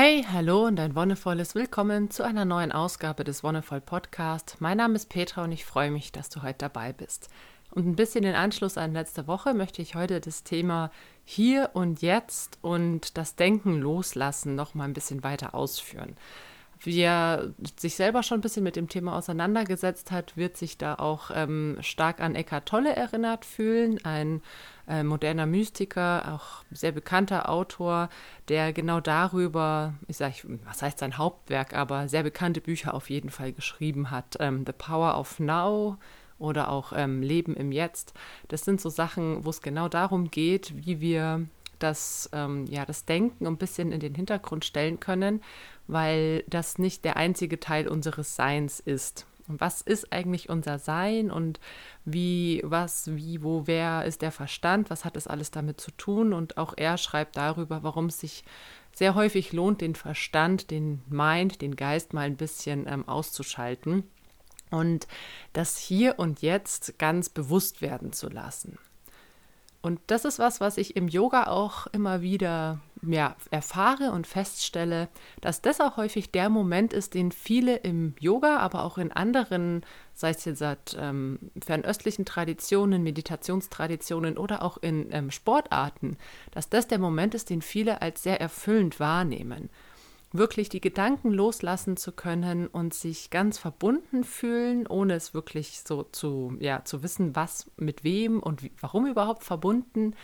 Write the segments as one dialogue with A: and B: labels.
A: Hey, hallo und ein wonnevolles Willkommen zu einer neuen Ausgabe des Wonnevoll Podcast. Mein Name ist Petra und ich freue mich, dass du heute dabei bist. Und ein bisschen in Anschluss an letzte Woche möchte ich heute das Thema Hier und Jetzt und das Denken loslassen noch mal ein bisschen weiter ausführen. Wer sich selber schon ein bisschen mit dem Thema auseinandergesetzt hat, wird sich da auch ähm, stark an Eckhart Tolle erinnert fühlen, ein äh, moderner Mystiker, auch sehr bekannter Autor, der genau darüber, ich sage, was heißt sein Hauptwerk, aber sehr bekannte Bücher auf jeden Fall geschrieben hat. Ähm, The Power of Now oder auch ähm, Leben im Jetzt. Das sind so Sachen, wo es genau darum geht, wie wir das, ähm, ja, das Denken ein bisschen in den Hintergrund stellen können, weil das nicht der einzige Teil unseres Seins ist. Und was ist eigentlich unser Sein und wie, was, wie, wo, wer ist der Verstand? Was hat es alles damit zu tun? Und auch er schreibt darüber, warum es sich sehr häufig lohnt, den Verstand, den Mind, den Geist mal ein bisschen ähm, auszuschalten und das hier und jetzt ganz bewusst werden zu lassen. Und das ist was, was ich im Yoga auch immer wieder ja, erfahre und feststelle, dass das auch häufig der Moment ist, den viele im Yoga, aber auch in anderen, sei es jetzt seit ähm, fernöstlichen Traditionen, Meditationstraditionen oder auch in ähm, Sportarten, dass das der Moment ist, den viele als sehr erfüllend wahrnehmen wirklich die Gedanken loslassen zu können und sich ganz verbunden fühlen, ohne es wirklich so zu, ja, zu wissen, was mit wem und wie, warum überhaupt verbunden.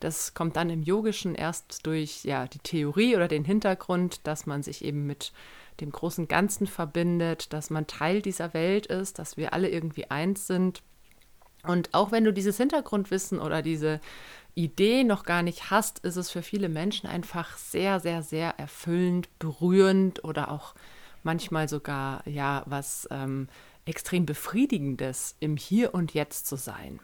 A: Das kommt dann im Yogischen erst durch ja, die Theorie oder den Hintergrund, dass man sich eben mit dem großen Ganzen verbindet, dass man Teil dieser Welt ist, dass wir alle irgendwie eins sind. Und auch wenn du dieses Hintergrundwissen oder diese Idee noch gar nicht hast, ist es für viele Menschen einfach sehr, sehr, sehr erfüllend, berührend oder auch manchmal sogar ja was ähm, extrem befriedigendes im Hier und Jetzt zu sein.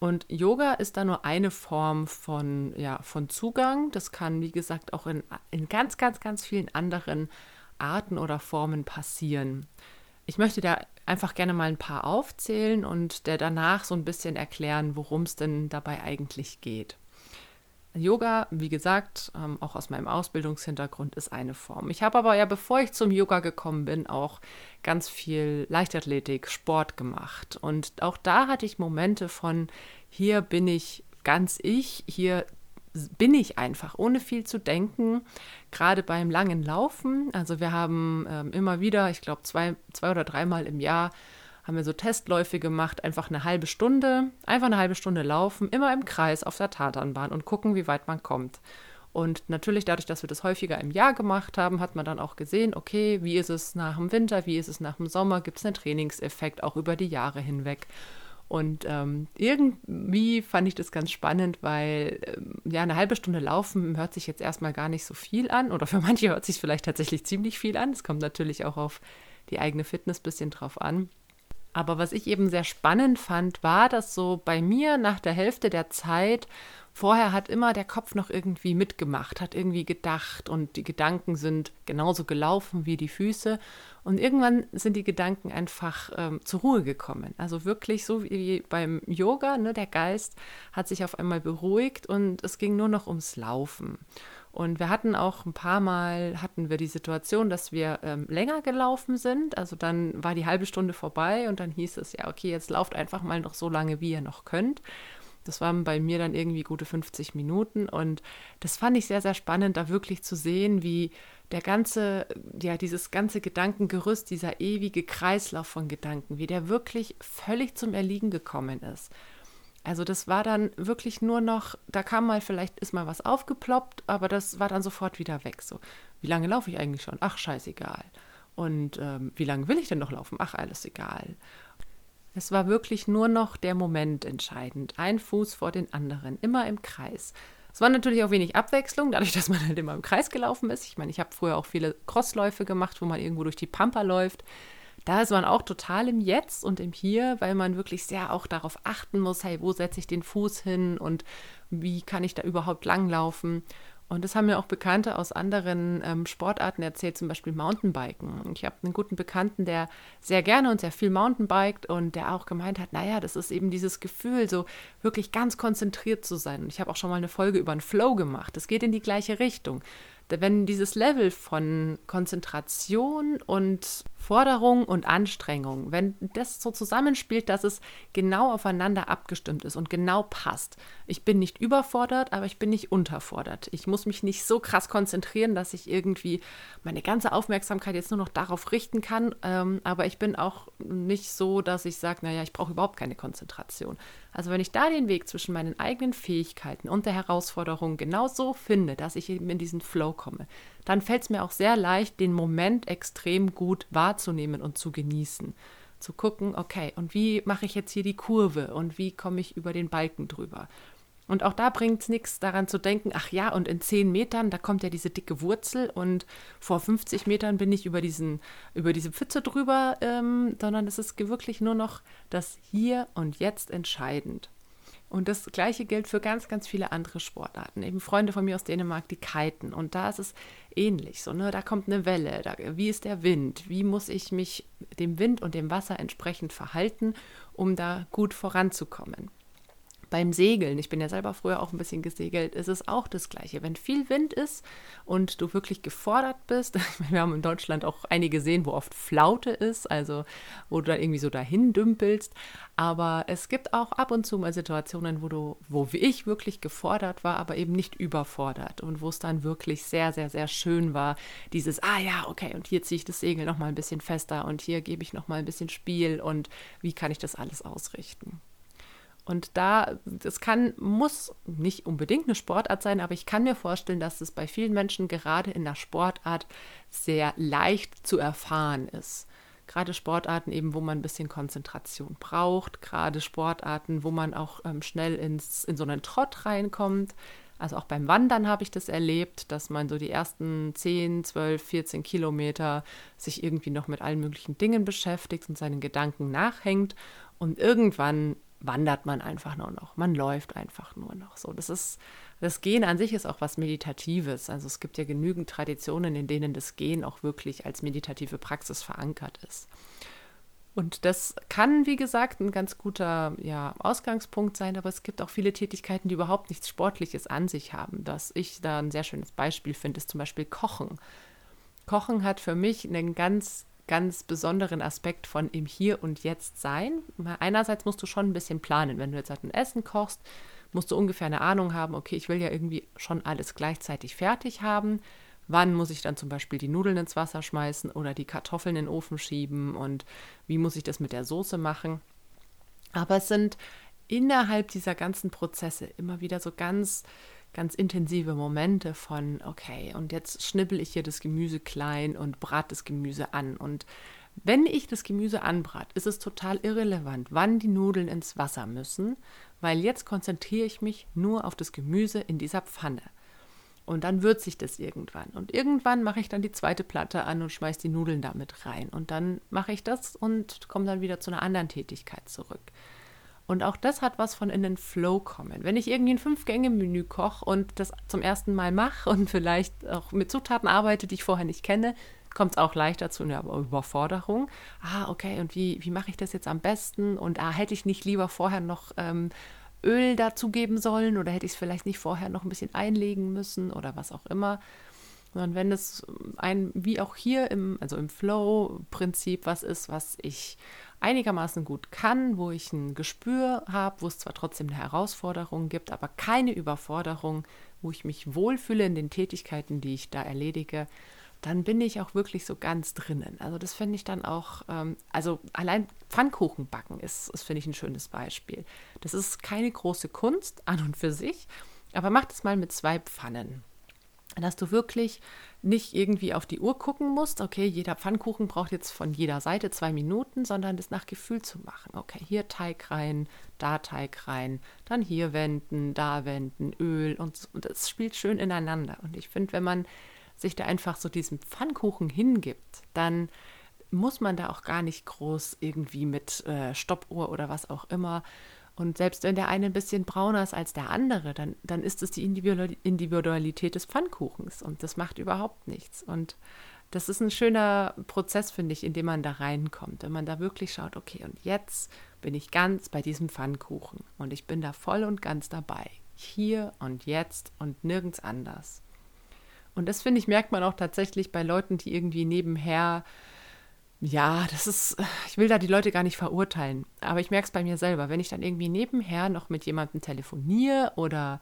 A: Und Yoga ist da nur eine Form von, ja, von Zugang. Das kann, wie gesagt, auch in, in ganz, ganz, ganz vielen anderen Arten oder Formen passieren. Ich möchte da einfach gerne mal ein paar aufzählen und der danach so ein bisschen erklären, worum es denn dabei eigentlich geht. Yoga, wie gesagt, ähm, auch aus meinem Ausbildungshintergrund ist eine Form. Ich habe aber ja, bevor ich zum Yoga gekommen bin, auch ganz viel Leichtathletik, Sport gemacht. Und auch da hatte ich Momente von, hier bin ich ganz ich, hier bin ich einfach, ohne viel zu denken, gerade beim langen Laufen. Also wir haben ähm, immer wieder, ich glaube zwei, zwei oder dreimal im Jahr, haben wir so Testläufe gemacht, einfach eine halbe Stunde, einfach eine halbe Stunde laufen, immer im Kreis auf der Tatanbahn und gucken, wie weit man kommt. Und natürlich dadurch, dass wir das häufiger im Jahr gemacht haben, hat man dann auch gesehen, okay, wie ist es nach dem Winter, wie ist es nach dem Sommer, gibt es einen Trainingseffekt auch über die Jahre hinweg. Und ähm, irgendwie fand ich das ganz spannend, weil ähm, ja, eine halbe Stunde laufen hört sich jetzt erstmal gar nicht so viel an. Oder für manche hört sich vielleicht tatsächlich ziemlich viel an. Es kommt natürlich auch auf die eigene Fitness ein bisschen drauf an. Aber was ich eben sehr spannend fand, war, dass so bei mir nach der Hälfte der Zeit Vorher hat immer der Kopf noch irgendwie mitgemacht, hat irgendwie gedacht und die Gedanken sind genauso gelaufen wie die Füße. Und irgendwann sind die Gedanken einfach ähm, zur Ruhe gekommen. Also wirklich so wie beim Yoga, ne, der Geist hat sich auf einmal beruhigt und es ging nur noch ums Laufen. Und wir hatten auch ein paar Mal, hatten wir die Situation, dass wir ähm, länger gelaufen sind. Also dann war die halbe Stunde vorbei und dann hieß es, ja, okay, jetzt lauft einfach mal noch so lange, wie ihr noch könnt. Das waren bei mir dann irgendwie gute 50 Minuten und das fand ich sehr, sehr spannend, da wirklich zu sehen, wie der ganze, ja, dieses ganze Gedankengerüst, dieser ewige Kreislauf von Gedanken, wie der wirklich völlig zum Erliegen gekommen ist. Also das war dann wirklich nur noch, da kam mal, vielleicht ist mal was aufgeploppt, aber das war dann sofort wieder weg. So, wie lange laufe ich eigentlich schon? Ach, scheißegal. Und ähm, wie lange will ich denn noch laufen? Ach, alles egal. Es war wirklich nur noch der Moment entscheidend. Ein Fuß vor den anderen, immer im Kreis. Es war natürlich auch wenig Abwechslung, dadurch, dass man halt immer im Kreis gelaufen ist. Ich meine, ich habe früher auch viele Crossläufe gemacht, wo man irgendwo durch die Pampa läuft. Da ist man auch total im Jetzt und im Hier, weil man wirklich sehr auch darauf achten muss, hey, wo setze ich den Fuß hin und wie kann ich da überhaupt langlaufen. Und das haben mir auch Bekannte aus anderen ähm, Sportarten erzählt, zum Beispiel Mountainbiken. Ich habe einen guten Bekannten, der sehr gerne und sehr viel Mountainbiked und der auch gemeint hat, naja, das ist eben dieses Gefühl, so wirklich ganz konzentriert zu sein. Und ich habe auch schon mal eine Folge über einen Flow gemacht. Es geht in die gleiche Richtung. wenn dieses Level von Konzentration und Forderung und Anstrengung, wenn das so zusammenspielt, dass es genau aufeinander abgestimmt ist und genau passt. Ich bin nicht überfordert, aber ich bin nicht unterfordert. Ich muss mich nicht so krass konzentrieren, dass ich irgendwie meine ganze Aufmerksamkeit jetzt nur noch darauf richten kann. Ähm, aber ich bin auch nicht so, dass ich sage, naja, ich brauche überhaupt keine Konzentration. Also wenn ich da den Weg zwischen meinen eigenen Fähigkeiten und der Herausforderung genau so finde, dass ich eben in diesen Flow komme, dann fällt es mir auch sehr leicht, den Moment extrem gut wahrzunehmen und zu genießen. Zu gucken, okay, und wie mache ich jetzt hier die Kurve und wie komme ich über den Balken drüber? Und auch da bringt es nichts daran zu denken, ach ja, und in 10 Metern, da kommt ja diese dicke Wurzel und vor 50 Metern bin ich über, diesen, über diese Pfütze drüber, ähm, sondern es ist wirklich nur noch das Hier und Jetzt entscheidend. Und das Gleiche gilt für ganz, ganz viele andere Sportarten. Eben Freunde von mir aus Dänemark, die kiten. Und da ist es ähnlich. So, ne? Da kommt eine Welle. Da, wie ist der Wind? Wie muss ich mich dem Wind und dem Wasser entsprechend verhalten, um da gut voranzukommen? Beim Segeln, ich bin ja selber früher auch ein bisschen gesegelt, ist es auch das Gleiche. Wenn viel Wind ist und du wirklich gefordert bist, wir haben in Deutschland auch einige gesehen, wo oft Flaute ist, also wo du dann irgendwie so dahin dümpelst. Aber es gibt auch ab und zu mal Situationen, wo du, wo ich wirklich gefordert war, aber eben nicht überfordert und wo es dann wirklich sehr, sehr, sehr schön war, dieses, ah ja, okay, und hier ziehe ich das Segel nochmal ein bisschen fester und hier gebe ich nochmal ein bisschen Spiel und wie kann ich das alles ausrichten. Und da, das kann, muss nicht unbedingt eine Sportart sein, aber ich kann mir vorstellen, dass es bei vielen Menschen gerade in der Sportart sehr leicht zu erfahren ist. Gerade Sportarten eben, wo man ein bisschen Konzentration braucht, gerade Sportarten, wo man auch ähm, schnell ins, in so einen Trott reinkommt. Also auch beim Wandern habe ich das erlebt, dass man so die ersten 10, 12, 14 Kilometer sich irgendwie noch mit allen möglichen Dingen beschäftigt und seinen Gedanken nachhängt. Und irgendwann wandert man einfach nur noch. Man läuft einfach nur noch. So, das ist, das Gehen an sich ist auch was Meditatives. Also es gibt ja genügend Traditionen, in denen das Gehen auch wirklich als meditative Praxis verankert ist. Und das kann, wie gesagt, ein ganz guter ja, Ausgangspunkt sein, aber es gibt auch viele Tätigkeiten, die überhaupt nichts Sportliches an sich haben. Was ich da ein sehr schönes Beispiel finde, ist zum Beispiel Kochen. Kochen hat für mich einen ganz ganz besonderen Aspekt von im Hier und Jetzt sein. Einerseits musst du schon ein bisschen planen. Wenn du jetzt halt ein Essen kochst, musst du ungefähr eine Ahnung haben, okay, ich will ja irgendwie schon alles gleichzeitig fertig haben. Wann muss ich dann zum Beispiel die Nudeln ins Wasser schmeißen oder die Kartoffeln in den Ofen schieben und wie muss ich das mit der Soße machen? Aber es sind innerhalb dieser ganzen Prozesse immer wieder so ganz ganz intensive Momente von, okay, und jetzt schnippel ich hier das Gemüse klein und brate das Gemüse an. Und wenn ich das Gemüse anbrat, ist es total irrelevant, wann die Nudeln ins Wasser müssen, weil jetzt konzentriere ich mich nur auf das Gemüse in dieser Pfanne. Und dann würze ich das irgendwann. Und irgendwann mache ich dann die zweite Platte an und schmeiße die Nudeln damit rein. Und dann mache ich das und komme dann wieder zu einer anderen Tätigkeit zurück. Und auch das hat was von in den Flow kommen. Wenn ich irgendwie ein Fünf-Gänge-Menü koche und das zum ersten Mal mache und vielleicht auch mit Zutaten arbeite, die ich vorher nicht kenne, kommt es auch leichter zu einer Überforderung. Ah, okay, und wie, wie mache ich das jetzt am besten? Und ah, hätte ich nicht lieber vorher noch ähm, Öl dazugeben sollen oder hätte ich es vielleicht nicht vorher noch ein bisschen einlegen müssen oder was auch immer. Sondern wenn es ein, wie auch hier im, also im Flow-Prinzip was ist, was ich einigermaßen gut kann, wo ich ein Gespür habe, wo es zwar trotzdem eine Herausforderung gibt, aber keine Überforderung, wo ich mich wohlfühle in den Tätigkeiten, die ich da erledige, dann bin ich auch wirklich so ganz drinnen. Also das finde ich dann auch, ähm, also allein Pfannkuchen backen ist, ist finde ich, ein schönes Beispiel. Das ist keine große Kunst an und für sich, aber mach das mal mit zwei Pfannen dass du wirklich nicht irgendwie auf die Uhr gucken musst, okay, jeder Pfannkuchen braucht jetzt von jeder Seite zwei Minuten, sondern das nach Gefühl zu machen. Okay, hier Teig rein, da Teig rein, dann hier wenden, da wenden, Öl und, und das spielt schön ineinander. Und ich finde, wenn man sich da einfach so diesem Pfannkuchen hingibt, dann muss man da auch gar nicht groß irgendwie mit äh, Stoppuhr oder was auch immer und selbst wenn der eine ein bisschen brauner ist als der andere, dann, dann ist es die Individualität des Pfannkuchens und das macht überhaupt nichts. Und das ist ein schöner Prozess, finde ich, in dem man da reinkommt, wenn man da wirklich schaut, okay, und jetzt bin ich ganz bei diesem Pfannkuchen und ich bin da voll und ganz dabei. Hier und jetzt und nirgends anders. Und das finde ich, merkt man auch tatsächlich bei Leuten, die irgendwie nebenher, ja, das ist, ich will da die Leute gar nicht verurteilen, aber ich merke es bei mir selber, wenn ich dann irgendwie nebenher noch mit jemandem telefoniere oder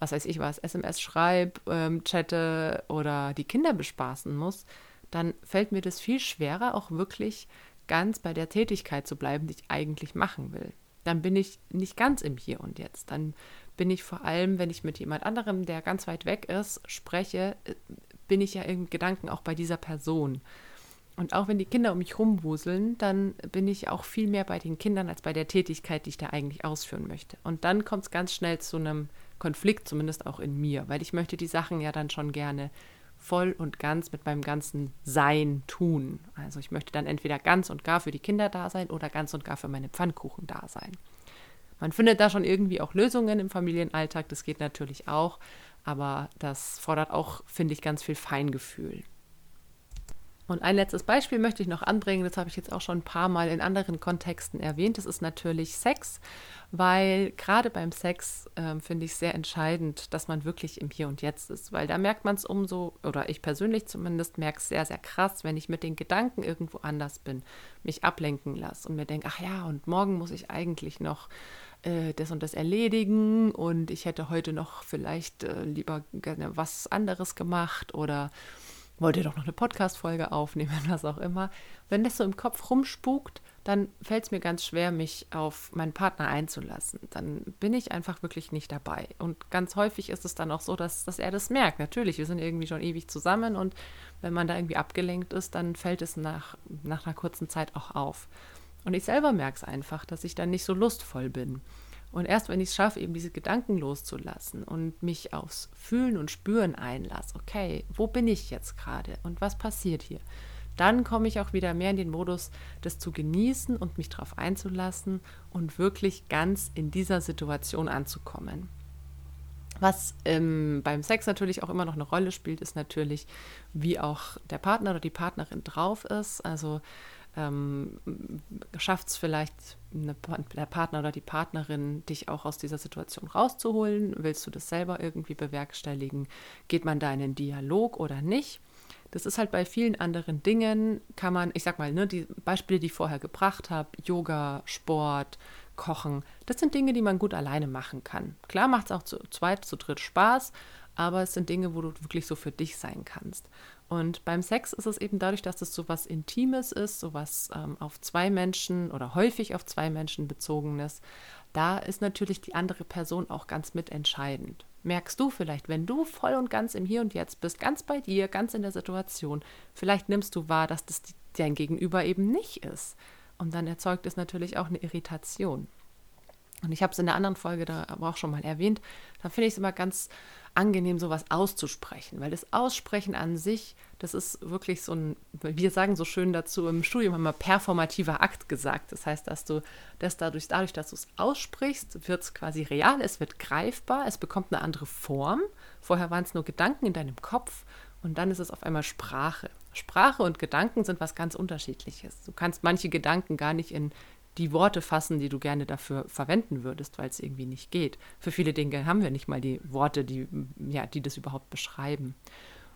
A: was weiß ich was, SMS schreibe, ähm, chatte oder die Kinder bespaßen muss, dann fällt mir das viel schwerer, auch wirklich ganz bei der Tätigkeit zu bleiben, die ich eigentlich machen will. Dann bin ich nicht ganz im Hier und Jetzt. Dann bin ich vor allem, wenn ich mit jemand anderem, der ganz weit weg ist, spreche, äh, bin ich ja im Gedanken auch bei dieser Person. Und auch wenn die Kinder um mich rumwuseln, dann bin ich auch viel mehr bei den Kindern als bei der Tätigkeit, die ich da eigentlich ausführen möchte. Und dann kommt es ganz schnell zu einem Konflikt, zumindest auch in mir, weil ich möchte die Sachen ja dann schon gerne voll und ganz mit meinem ganzen Sein tun. Also ich möchte dann entweder ganz und gar für die Kinder da sein oder ganz und gar für meine Pfannkuchen da sein. Man findet da schon irgendwie auch Lösungen im Familienalltag, das geht natürlich auch, aber das fordert auch, finde ich, ganz viel Feingefühl. Und ein letztes Beispiel möchte ich noch anbringen, das habe ich jetzt auch schon ein paar Mal in anderen Kontexten erwähnt, das ist natürlich Sex, weil gerade beim Sex äh, finde ich sehr entscheidend, dass man wirklich im Hier und Jetzt ist, weil da merkt man es umso, oder ich persönlich zumindest merke es sehr, sehr krass, wenn ich mit den Gedanken irgendwo anders bin, mich ablenken lasse und mir denke, ach ja, und morgen muss ich eigentlich noch äh, das und das erledigen und ich hätte heute noch vielleicht äh, lieber gerne was anderes gemacht oder wollte doch noch eine Podcast-Folge aufnehmen, was auch immer. Wenn das so im Kopf rumspukt, dann fällt es mir ganz schwer, mich auf meinen Partner einzulassen. Dann bin ich einfach wirklich nicht dabei. Und ganz häufig ist es dann auch so, dass, dass er das merkt. Natürlich, wir sind irgendwie schon ewig zusammen und wenn man da irgendwie abgelenkt ist, dann fällt es nach, nach einer kurzen Zeit auch auf. Und ich selber merke es einfach, dass ich dann nicht so lustvoll bin. Und erst wenn ich es schaffe, eben diese Gedanken loszulassen und mich aufs Fühlen und Spüren einlasse, okay, wo bin ich jetzt gerade und was passiert hier, dann komme ich auch wieder mehr in den Modus, das zu genießen und mich darauf einzulassen und wirklich ganz in dieser Situation anzukommen. Was ähm, beim Sex natürlich auch immer noch eine Rolle spielt, ist natürlich, wie auch der Partner oder die Partnerin drauf ist. Also ähm, schafft es vielleicht eine, der Partner oder die Partnerin, dich auch aus dieser Situation rauszuholen? Willst du das selber irgendwie bewerkstelligen? Geht man da in einen Dialog oder nicht? Das ist halt bei vielen anderen Dingen, kann man, ich sag mal, ne, die Beispiele, die ich vorher gebracht habe, Yoga, Sport, Kochen, das sind Dinge, die man gut alleine machen kann. Klar macht es auch zu zweit, zu dritt Spaß, aber es sind Dinge, wo du wirklich so für dich sein kannst. Und beim Sex ist es eben dadurch, dass es so was Intimes ist, so was ähm, auf zwei Menschen oder häufig auf zwei Menschen bezogenes, da ist natürlich die andere Person auch ganz mitentscheidend. Merkst du vielleicht, wenn du voll und ganz im Hier und Jetzt bist, ganz bei dir, ganz in der Situation, vielleicht nimmst du wahr, dass das dein Gegenüber eben nicht ist. Und dann erzeugt es natürlich auch eine Irritation. Und ich habe es in der anderen Folge da aber auch schon mal erwähnt, da finde ich es immer ganz angenehm, sowas auszusprechen, weil das Aussprechen an sich, das ist wirklich so ein, wir sagen so schön dazu, im Studium haben wir performativer Akt gesagt. Das heißt, dass du das dadurch, dadurch, dass du es aussprichst, wird es quasi real, es wird greifbar, es bekommt eine andere Form. Vorher waren es nur Gedanken in deinem Kopf und dann ist es auf einmal Sprache. Sprache und Gedanken sind was ganz unterschiedliches. Du kannst manche Gedanken gar nicht in die Worte fassen, die du gerne dafür verwenden würdest, weil es irgendwie nicht geht. Für viele Dinge haben wir nicht mal die Worte, die, ja, die das überhaupt beschreiben.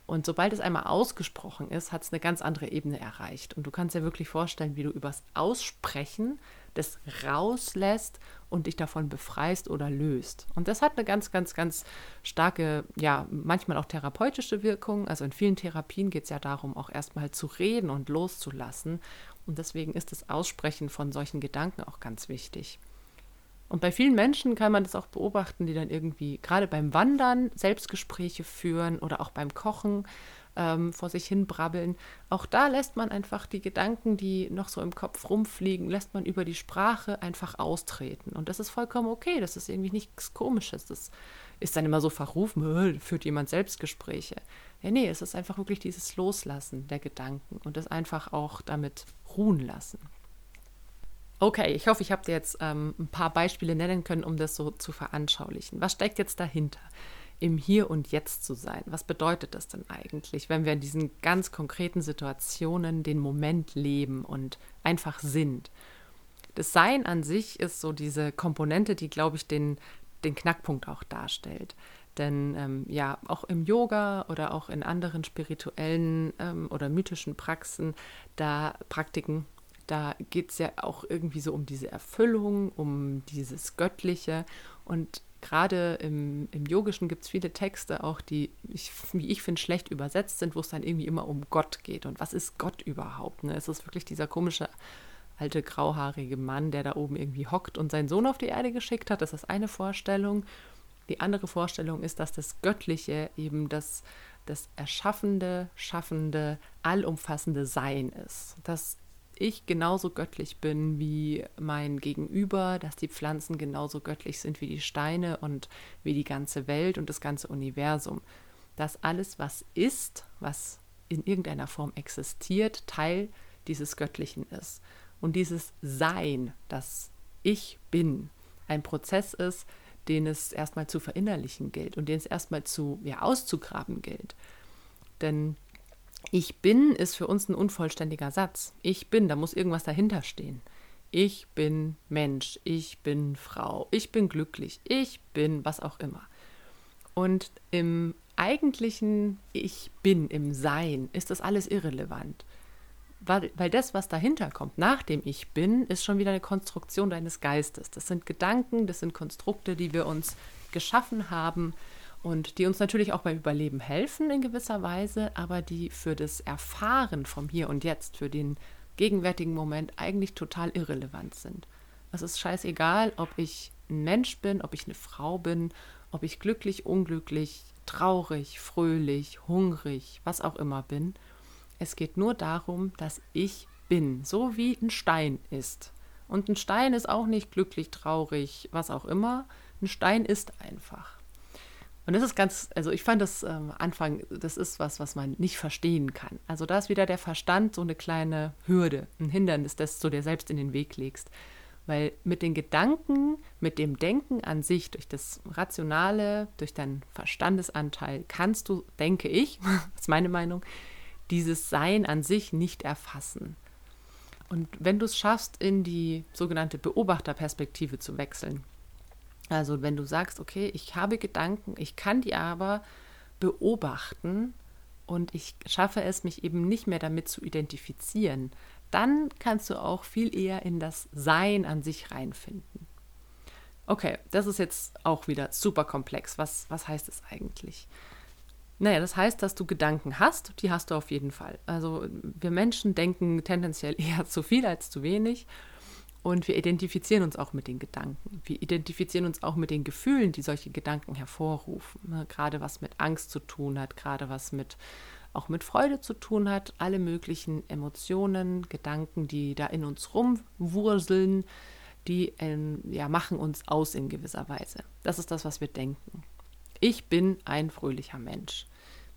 A: Und sobald es einmal ausgesprochen ist, hat es eine ganz andere Ebene erreicht. Und du kannst dir wirklich vorstellen, wie du übers Aussprechen das rauslässt und dich davon befreist oder löst. Und das hat eine ganz, ganz, ganz starke, ja, manchmal auch therapeutische Wirkung. Also in vielen Therapien geht es ja darum, auch erstmal zu reden und loszulassen. Und deswegen ist das Aussprechen von solchen Gedanken auch ganz wichtig. Und bei vielen Menschen kann man das auch beobachten, die dann irgendwie gerade beim Wandern Selbstgespräche führen oder auch beim Kochen ähm, vor sich hin brabbeln. Auch da lässt man einfach die Gedanken, die noch so im Kopf rumfliegen, lässt man über die Sprache einfach austreten. Und das ist vollkommen okay. Das ist irgendwie nichts Komisches. Das ist dann immer so verrufen, führt jemand Selbstgespräche. Ja, nee, es ist einfach wirklich dieses Loslassen der Gedanken und das einfach auch damit ruhen lassen. Okay, ich hoffe, ich habe dir jetzt ähm, ein paar Beispiele nennen können, um das so zu veranschaulichen. Was steckt jetzt dahinter? Im Hier und Jetzt zu sein. Was bedeutet das denn eigentlich, wenn wir in diesen ganz konkreten Situationen den Moment leben und einfach sind? Das Sein an sich ist so diese Komponente, die, glaube ich, den, den Knackpunkt auch darstellt. Denn ähm, ja, auch im Yoga oder auch in anderen spirituellen ähm, oder mythischen Praxen, da Praktiken, da geht es ja auch irgendwie so um diese Erfüllung, um dieses Göttliche. Und gerade im, im Yogischen gibt es viele Texte auch, die, ich, wie ich finde, schlecht übersetzt sind, wo es dann irgendwie immer um Gott geht. Und was ist Gott überhaupt? Ne? Es ist wirklich dieser komische alte grauhaarige Mann, der da oben irgendwie hockt und seinen Sohn auf die Erde geschickt hat. Das ist eine Vorstellung. Die andere Vorstellung ist, dass das Göttliche eben das, das erschaffende, schaffende, allumfassende Sein ist. Dass ich genauso göttlich bin wie mein Gegenüber, dass die Pflanzen genauso göttlich sind wie die Steine und wie die ganze Welt und das ganze Universum. Dass alles, was ist, was in irgendeiner Form existiert, Teil dieses Göttlichen ist. Und dieses Sein, das ich bin, ein Prozess ist, den es erstmal zu verinnerlichen gilt und den es erstmal zu ja, auszugraben gilt. Denn ich bin ist für uns ein unvollständiger Satz. Ich bin, da muss irgendwas dahinter stehen. Ich bin Mensch, ich bin Frau, ich bin glücklich, ich bin was auch immer. Und im eigentlichen Ich bin, im Sein, ist das alles irrelevant. Weil, weil das, was dahinter kommt, nach dem Ich bin, ist schon wieder eine Konstruktion deines Geistes. Das sind Gedanken, das sind Konstrukte, die wir uns geschaffen haben, und die uns natürlich auch beim Überleben helfen in gewisser Weise, aber die für das Erfahren vom Hier und Jetzt, für den gegenwärtigen Moment eigentlich total irrelevant sind. Es ist scheißegal, ob ich ein Mensch bin, ob ich eine Frau bin, ob ich glücklich, unglücklich, traurig, fröhlich, hungrig, was auch immer bin. Es geht nur darum, dass ich bin, so wie ein Stein ist. Und ein Stein ist auch nicht glücklich, traurig, was auch immer. Ein Stein ist einfach. Und das ist ganz, also ich fand das ähm, Anfang, das ist was, was man nicht verstehen kann. Also da ist wieder der Verstand so eine kleine Hürde, ein Hindernis, das du dir selbst in den Weg legst. Weil mit den Gedanken, mit dem Denken an sich, durch das Rationale, durch deinen Verstandesanteil, kannst du, denke ich, das ist meine Meinung, dieses Sein an sich nicht erfassen. Und wenn du es schaffst, in die sogenannte Beobachterperspektive zu wechseln, also wenn du sagst, okay, ich habe Gedanken, ich kann die aber beobachten und ich schaffe es, mich eben nicht mehr damit zu identifizieren, dann kannst du auch viel eher in das Sein an sich reinfinden. Okay, das ist jetzt auch wieder super komplex. Was, was heißt es eigentlich? Naja, das heißt, dass du Gedanken hast, die hast du auf jeden Fall. Also wir Menschen denken tendenziell eher zu viel als zu wenig. Und wir identifizieren uns auch mit den Gedanken. Wir identifizieren uns auch mit den Gefühlen, die solche Gedanken hervorrufen. Ne? Gerade was mit Angst zu tun hat, gerade was mit auch mit Freude zu tun hat, alle möglichen Emotionen, Gedanken, die da in uns rumwurseln, die ähm, ja, machen uns aus in gewisser Weise. Das ist das, was wir denken. Ich bin ein fröhlicher Mensch.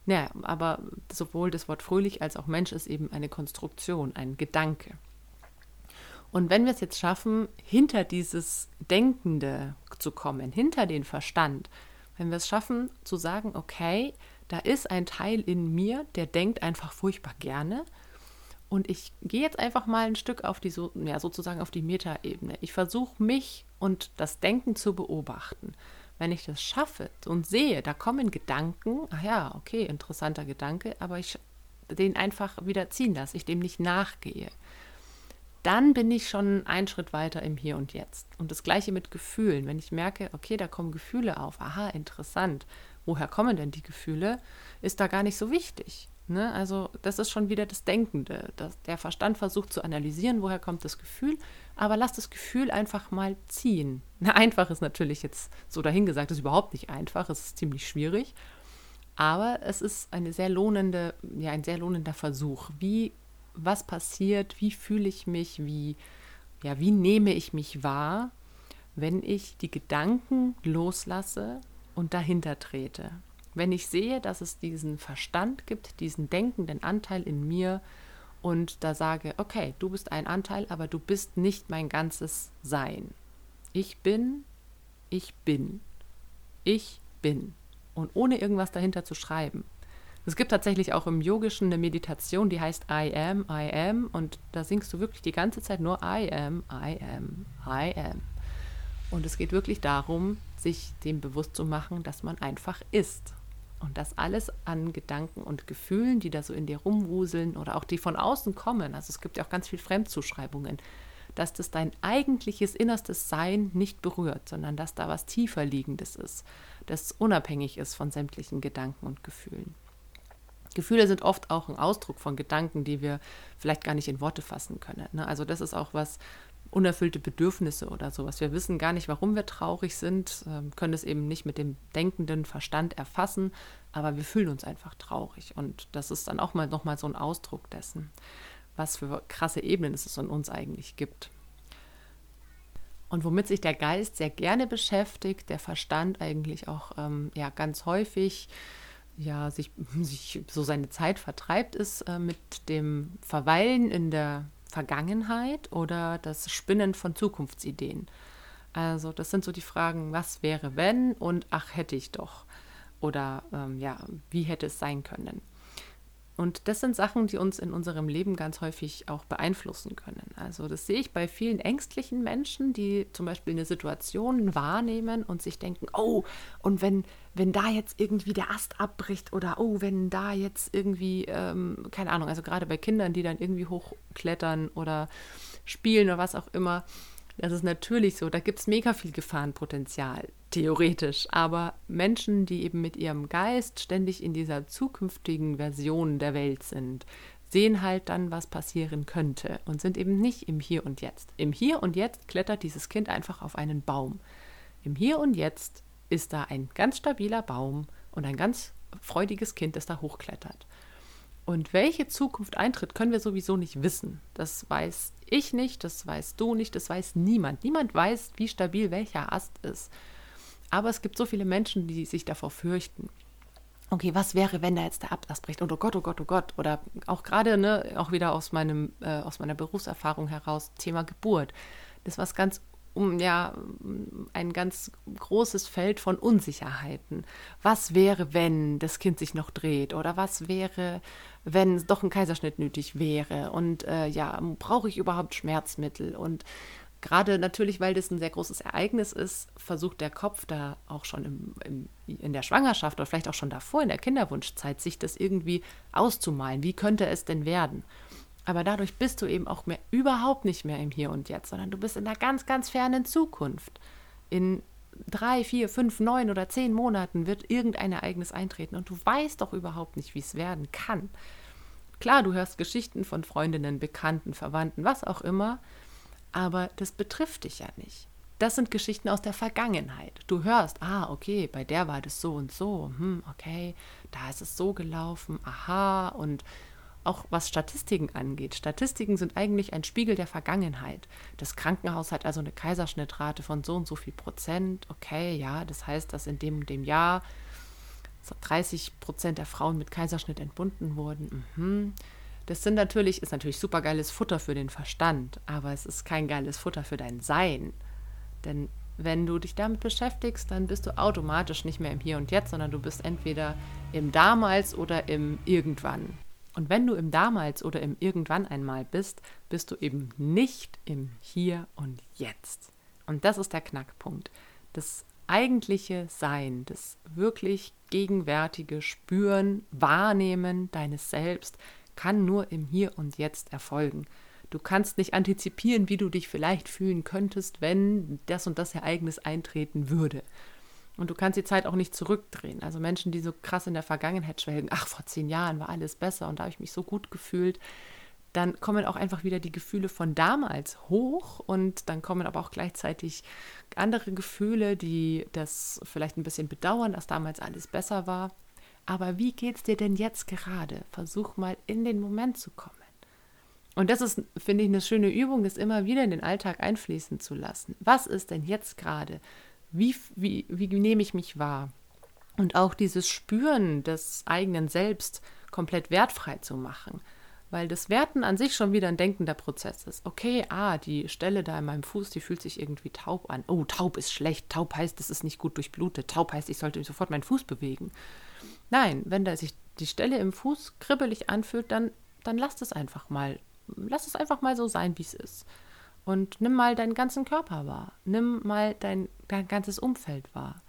A: Naja, aber sowohl das Wort fröhlich als auch Mensch ist eben eine Konstruktion, ein Gedanke. Und wenn wir es jetzt schaffen, hinter dieses Denkende zu kommen, hinter den Verstand, wenn wir es schaffen zu sagen, okay, da ist ein Teil in mir, der denkt einfach furchtbar gerne. Und ich gehe jetzt einfach mal ein Stück auf die, ja, sozusagen auf die Metaebene. Ich versuche mich und das Denken zu beobachten. Wenn ich das schaffe und sehe, da kommen Gedanken, ach ja, okay, interessanter Gedanke, aber ich den einfach wieder ziehen lasse, ich dem nicht nachgehe dann bin ich schon einen Schritt weiter im Hier und Jetzt. Und das gleiche mit Gefühlen. Wenn ich merke, okay, da kommen Gefühle auf, aha, interessant, woher kommen denn die Gefühle, ist da gar nicht so wichtig. Ne? Also das ist schon wieder das Denkende. Das, der Verstand versucht zu analysieren, woher kommt das Gefühl, aber lass das Gefühl einfach mal ziehen. Na, einfach ist natürlich jetzt so dahingesagt, ist überhaupt nicht einfach, es ist ziemlich schwierig. Aber es ist eine sehr lohnende, ja, ein sehr lohnender Versuch. Wie was passiert, wie fühle ich mich, wie, ja, wie nehme ich mich wahr, wenn ich die Gedanken loslasse und dahinter trete. Wenn ich sehe, dass es diesen Verstand gibt, diesen denkenden Anteil in mir und da sage, okay, du bist ein Anteil, aber du bist nicht mein ganzes Sein. Ich bin, ich bin, ich bin. Und ohne irgendwas dahinter zu schreiben. Es gibt tatsächlich auch im Yogischen eine Meditation, die heißt I am, I am. Und da singst du wirklich die ganze Zeit nur I am, I am, I am. Und es geht wirklich darum, sich dem bewusst zu machen, dass man einfach ist. Und das alles an Gedanken und Gefühlen, die da so in dir rumwuseln oder auch die von außen kommen, also es gibt ja auch ganz viel Fremdzuschreibungen, dass das dein eigentliches innerstes Sein nicht berührt, sondern dass da was tiefer liegendes ist, das unabhängig ist von sämtlichen Gedanken und Gefühlen. Gefühle sind oft auch ein Ausdruck von Gedanken, die wir vielleicht gar nicht in Worte fassen können. Ne? Also das ist auch was, unerfüllte Bedürfnisse oder sowas. Wir wissen gar nicht, warum wir traurig sind, ähm, können es eben nicht mit dem denkenden Verstand erfassen, aber wir fühlen uns einfach traurig. Und das ist dann auch mal nochmal so ein Ausdruck dessen, was für krasse Ebenen es in uns eigentlich gibt. Und womit sich der Geist sehr gerne beschäftigt, der Verstand eigentlich auch ähm, ja, ganz häufig ja, sich, sich so seine Zeit vertreibt, ist äh, mit dem Verweilen in der Vergangenheit oder das Spinnen von Zukunftsideen. Also das sind so die Fragen, was wäre wenn und ach hätte ich doch. Oder ähm, ja, wie hätte es sein können. Und das sind Sachen, die uns in unserem Leben ganz häufig auch beeinflussen können. Also das sehe ich bei vielen ängstlichen Menschen, die zum Beispiel eine Situation wahrnehmen und sich denken, oh, und wenn, wenn da jetzt irgendwie der Ast abbricht oder oh, wenn da jetzt irgendwie, ähm, keine Ahnung, also gerade bei Kindern, die dann irgendwie hochklettern oder spielen oder was auch immer, das ist natürlich so, da gibt es mega viel Gefahrenpotenzial, theoretisch. Aber Menschen, die eben mit ihrem Geist ständig in dieser zukünftigen Version der Welt sind, sehen halt dann, was passieren könnte und sind eben nicht im Hier und Jetzt. Im Hier und Jetzt klettert dieses Kind einfach auf einen Baum. Im Hier und Jetzt ist da ein ganz stabiler Baum und ein ganz freudiges Kind, das da hochklettert. Und welche Zukunft eintritt, können wir sowieso nicht wissen. Das weiß ich nicht, das weißt du nicht, das weiß niemand. Niemand weiß, wie stabil welcher Ast ist. Aber es gibt so viele Menschen, die sich davor fürchten. Okay, was wäre, wenn da jetzt der Ast bricht? Und oh Gott, oh Gott, oh Gott. Oder auch gerade, ne, auch wieder aus, meinem, äh, aus meiner Berufserfahrung heraus, Thema Geburt. Das ist was ganz um ja ein ganz großes Feld von Unsicherheiten. Was wäre, wenn das Kind sich noch dreht? Oder was wäre, wenn doch ein Kaiserschnitt nötig wäre? Und äh, ja, brauche ich überhaupt Schmerzmittel? Und gerade natürlich, weil das ein sehr großes Ereignis ist, versucht der Kopf da auch schon im, im, in der Schwangerschaft oder vielleicht auch schon davor in der Kinderwunschzeit, sich das irgendwie auszumalen. Wie könnte es denn werden? Aber dadurch bist du eben auch mehr, überhaupt nicht mehr im Hier und Jetzt, sondern du bist in einer ganz, ganz fernen Zukunft. In drei, vier, fünf, neun oder zehn Monaten wird irgendein Ereignis eintreten und du weißt doch überhaupt nicht, wie es werden kann. Klar, du hörst Geschichten von Freundinnen, Bekannten, Verwandten, was auch immer, aber das betrifft dich ja nicht. Das sind Geschichten aus der Vergangenheit. Du hörst, ah, okay, bei der war das so und so, hm, okay, da ist es so gelaufen, aha, und auch was Statistiken angeht. Statistiken sind eigentlich ein Spiegel der Vergangenheit. Das Krankenhaus hat also eine Kaiserschnittrate von so und so viel Prozent. Okay, ja, das heißt, dass in dem und dem Jahr 30 Prozent der Frauen mit Kaiserschnitt entbunden wurden. Mhm. Das sind natürlich, ist natürlich super geiles Futter für den Verstand, aber es ist kein geiles Futter für dein Sein. Denn wenn du dich damit beschäftigst, dann bist du automatisch nicht mehr im Hier und Jetzt, sondern du bist entweder im Damals oder im Irgendwann. Und wenn du im Damals oder im Irgendwann einmal bist, bist du eben nicht im Hier und Jetzt. Und das ist der Knackpunkt. Das eigentliche Sein, das wirklich gegenwärtige Spüren, Wahrnehmen deines Selbst kann nur im Hier und Jetzt erfolgen. Du kannst nicht antizipieren, wie du dich vielleicht fühlen könntest, wenn das und das Ereignis eintreten würde. Und du kannst die Zeit auch nicht zurückdrehen. Also Menschen, die so krass in der Vergangenheit schwelgen, ach, vor zehn Jahren war alles besser und da habe ich mich so gut gefühlt, dann kommen auch einfach wieder die Gefühle von damals hoch und dann kommen aber auch gleichzeitig andere Gefühle, die das vielleicht ein bisschen bedauern, dass damals alles besser war. Aber wie geht es dir denn jetzt gerade? Versuch mal in den Moment zu kommen. Und das ist, finde ich, eine schöne Übung, das immer wieder in den Alltag einfließen zu lassen. Was ist denn jetzt gerade? Wie, wie, wie nehme ich mich wahr? Und auch dieses Spüren des eigenen Selbst komplett wertfrei zu machen. Weil das Werten an sich schon wieder ein denkender Prozess ist. Okay, ah, die Stelle da in meinem Fuß, die fühlt sich irgendwie taub an. Oh, taub ist schlecht. Taub heißt, es ist nicht gut durchblutet. Taub heißt, ich sollte sofort meinen Fuß bewegen. Nein, wenn da sich die Stelle im Fuß kribbelig anfühlt, dann, dann lasst es einfach mal. Lasst es einfach mal so sein, wie es ist. Und nimm mal deinen ganzen Körper wahr. Nimm mal dein, dein ganzes Umfeld wahr.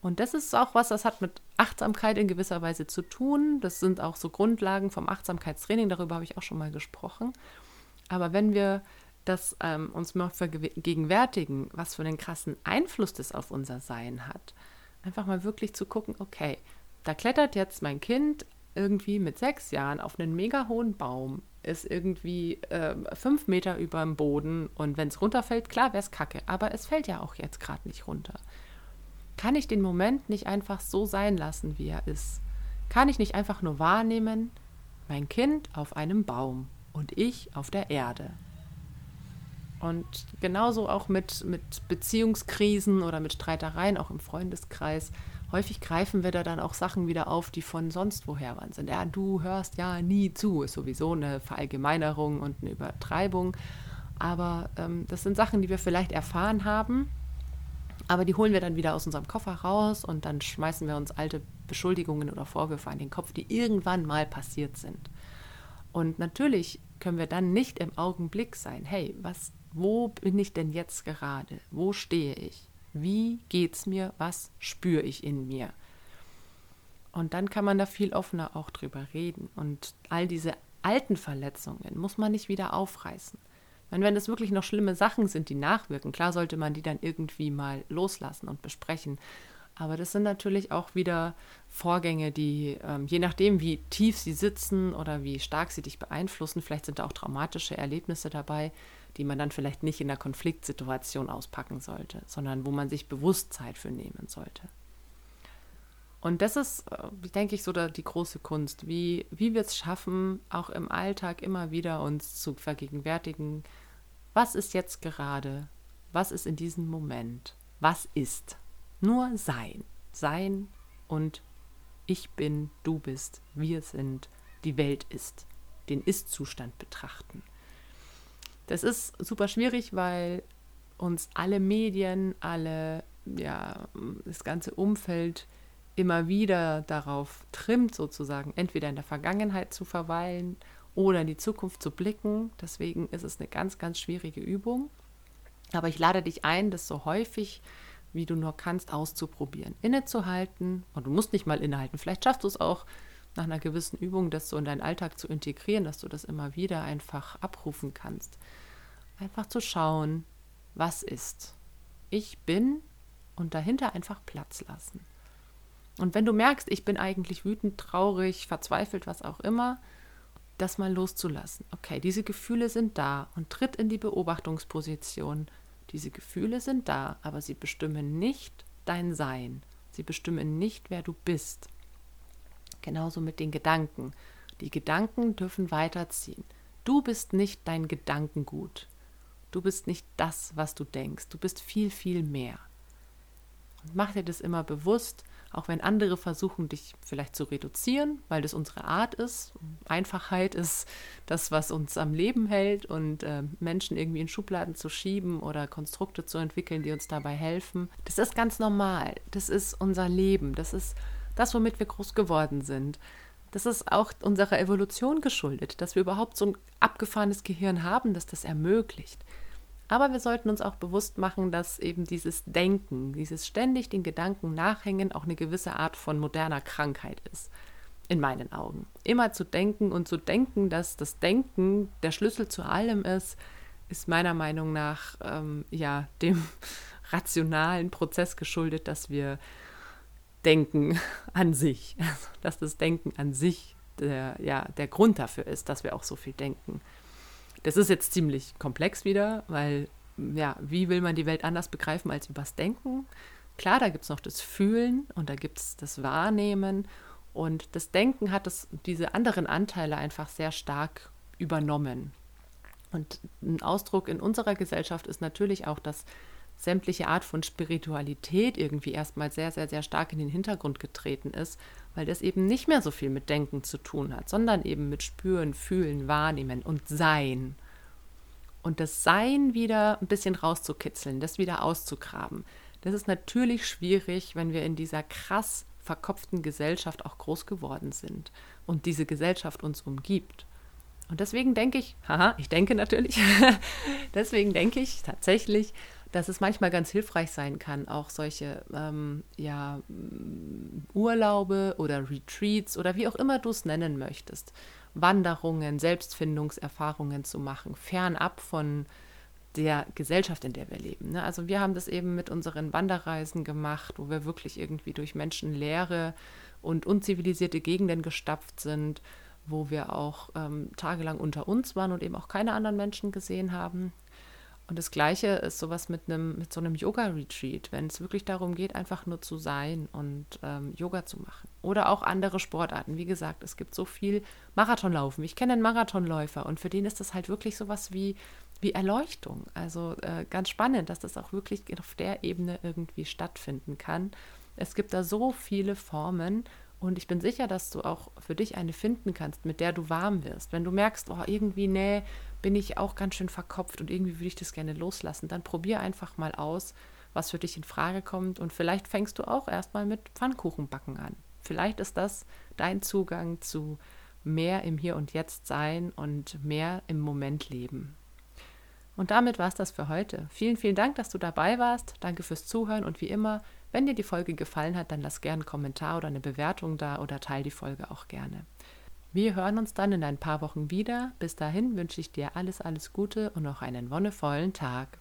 A: Und das ist auch was, das hat mit Achtsamkeit in gewisser Weise zu tun. Das sind auch so Grundlagen vom Achtsamkeitstraining, darüber habe ich auch schon mal gesprochen. Aber wenn wir das ähm, uns mal vergegenwärtigen, was für einen krassen Einfluss das auf unser Sein hat, einfach mal wirklich zu gucken, okay, da klettert jetzt mein Kind irgendwie mit sechs Jahren auf einen mega hohen Baum, ist irgendwie äh, fünf Meter über dem Boden und wenn es runterfällt, klar wäre es kacke, aber es fällt ja auch jetzt gerade nicht runter. Kann ich den Moment nicht einfach so sein lassen, wie er ist? Kann ich nicht einfach nur wahrnehmen, mein Kind auf einem Baum und ich auf der Erde? Und genauso auch mit, mit Beziehungskrisen oder mit Streitereien, auch im Freundeskreis. Häufig greifen wir da dann auch Sachen wieder auf, die von sonst woher waren sind. Ja, du hörst ja nie zu, ist sowieso eine Verallgemeinerung und eine Übertreibung. Aber ähm, das sind Sachen, die wir vielleicht erfahren haben aber die holen wir dann wieder aus unserem Koffer raus und dann schmeißen wir uns alte Beschuldigungen oder Vorwürfe an den Kopf, die irgendwann mal passiert sind. Und natürlich können wir dann nicht im Augenblick sein, hey, was, wo bin ich denn jetzt gerade? Wo stehe ich? Wie geht's mir? Was spüre ich in mir? Und dann kann man da viel offener auch drüber reden. Und all diese alten Verletzungen muss man nicht wieder aufreißen. Meine, wenn es wirklich noch schlimme Sachen sind, die nachwirken, klar sollte man die dann irgendwie mal loslassen und besprechen. Aber das sind natürlich auch wieder Vorgänge, die, ähm, je nachdem, wie tief sie sitzen oder wie stark sie dich beeinflussen, vielleicht sind da auch traumatische Erlebnisse dabei, die man dann vielleicht nicht in einer Konfliktsituation auspacken sollte, sondern wo man sich bewusst Zeit für nehmen sollte. Und das ist, äh, denke ich, so die große Kunst, wie, wie wir es schaffen, auch im Alltag immer wieder uns zu vergegenwärtigen, was ist jetzt gerade, was ist in diesem Moment, was ist. Nur sein, sein und ich bin, du bist, wir sind, die Welt ist, den Ist-Zustand betrachten. Das ist super schwierig, weil uns alle Medien, alle, ja, das ganze Umfeld immer wieder darauf trimmt, sozusagen, entweder in der Vergangenheit zu verweilen oder in die Zukunft zu blicken. Deswegen ist es eine ganz, ganz schwierige Übung. Aber ich lade dich ein, das so häufig wie du nur kannst auszuprobieren, innezuhalten. Und du musst nicht mal innehalten. Vielleicht schaffst du es auch nach einer gewissen Übung, das so in deinen Alltag zu integrieren, dass du das immer wieder einfach abrufen kannst. Einfach zu schauen, was ist. Ich bin und dahinter einfach Platz lassen. Und wenn du merkst, ich bin eigentlich wütend, traurig, verzweifelt, was auch immer, das mal loszulassen. Okay, diese Gefühle sind da und tritt in die Beobachtungsposition. Diese Gefühle sind da, aber sie bestimmen nicht dein Sein. Sie bestimmen nicht, wer du bist. Genauso mit den Gedanken. Die Gedanken dürfen weiterziehen. Du bist nicht dein Gedankengut. Du bist nicht das, was du denkst. Du bist viel, viel mehr. Und mach dir das immer bewusst auch wenn andere versuchen, dich vielleicht zu reduzieren, weil das unsere Art ist. Einfachheit ist das, was uns am Leben hält und äh, Menschen irgendwie in Schubladen zu schieben oder Konstrukte zu entwickeln, die uns dabei helfen. Das ist ganz normal. Das ist unser Leben. Das ist das, womit wir groß geworden sind. Das ist auch unserer Evolution geschuldet, dass wir überhaupt so ein abgefahrenes Gehirn haben, das das ermöglicht. Aber wir sollten uns auch bewusst machen, dass eben dieses Denken, dieses ständig den Gedanken nachhängen, auch eine gewisse Art von moderner Krankheit ist. In meinen Augen. Immer zu denken und zu denken, dass das Denken der Schlüssel zu allem ist, ist meiner Meinung nach ähm, ja dem rationalen Prozess geschuldet, dass wir denken an sich, also, dass das Denken an sich der, ja, der Grund dafür ist, dass wir auch so viel denken. Das ist jetzt ziemlich komplex wieder, weil, ja, wie will man die Welt anders begreifen als übers Denken? Klar, da gibt es noch das Fühlen und da gibt es das Wahrnehmen. Und das Denken hat das, diese anderen Anteile einfach sehr stark übernommen. Und ein Ausdruck in unserer Gesellschaft ist natürlich auch, dass sämtliche Art von Spiritualität irgendwie erstmal sehr, sehr, sehr stark in den Hintergrund getreten ist, weil das eben nicht mehr so viel mit Denken zu tun hat, sondern eben mit Spüren, Fühlen, Wahrnehmen und Sein. Und das Sein wieder ein bisschen rauszukitzeln, das wieder auszugraben. Das ist natürlich schwierig, wenn wir in dieser krass verkopften Gesellschaft auch groß geworden sind und diese Gesellschaft uns umgibt. Und deswegen denke ich, haha, ich denke natürlich, deswegen denke ich tatsächlich, dass es manchmal ganz hilfreich sein kann, auch solche ähm, ja, Urlaube oder Retreats oder wie auch immer du es nennen möchtest, Wanderungen, Selbstfindungserfahrungen zu machen, fernab von der Gesellschaft, in der wir leben. Ne? Also wir haben das eben mit unseren Wanderreisen gemacht, wo wir wirklich irgendwie durch menschenleere und unzivilisierte Gegenden gestapft sind, wo wir auch ähm, tagelang unter uns waren und eben auch keine anderen Menschen gesehen haben. Und das Gleiche ist sowas mit einem, mit so einem Yoga-Retreat, wenn es wirklich darum geht, einfach nur zu sein und ähm, Yoga zu machen. Oder auch andere Sportarten. Wie gesagt, es gibt so viel Marathonlaufen. Ich kenne einen Marathonläufer und für den ist das halt wirklich sowas wie, wie Erleuchtung. Also äh, ganz spannend, dass das auch wirklich auf der Ebene irgendwie stattfinden kann. Es gibt da so viele Formen und ich bin sicher, dass du auch für dich eine finden kannst, mit der du warm wirst. Wenn du merkst, oh, irgendwie, nee, bin ich auch ganz schön verkopft und irgendwie würde ich das gerne loslassen, dann probier einfach mal aus, was für dich in Frage kommt. Und vielleicht fängst du auch erstmal mit Pfannkuchenbacken an. Vielleicht ist das dein Zugang zu mehr im Hier und Jetzt sein und mehr im Moment leben. Und damit war es das für heute. Vielen, vielen Dank, dass du dabei warst. Danke fürs Zuhören und wie immer, wenn dir die Folge gefallen hat, dann lass gerne einen Kommentar oder eine Bewertung da oder teile die Folge auch gerne. Wir hören uns dann in ein paar Wochen wieder. Bis dahin wünsche ich dir alles, alles Gute und noch einen wonnevollen Tag.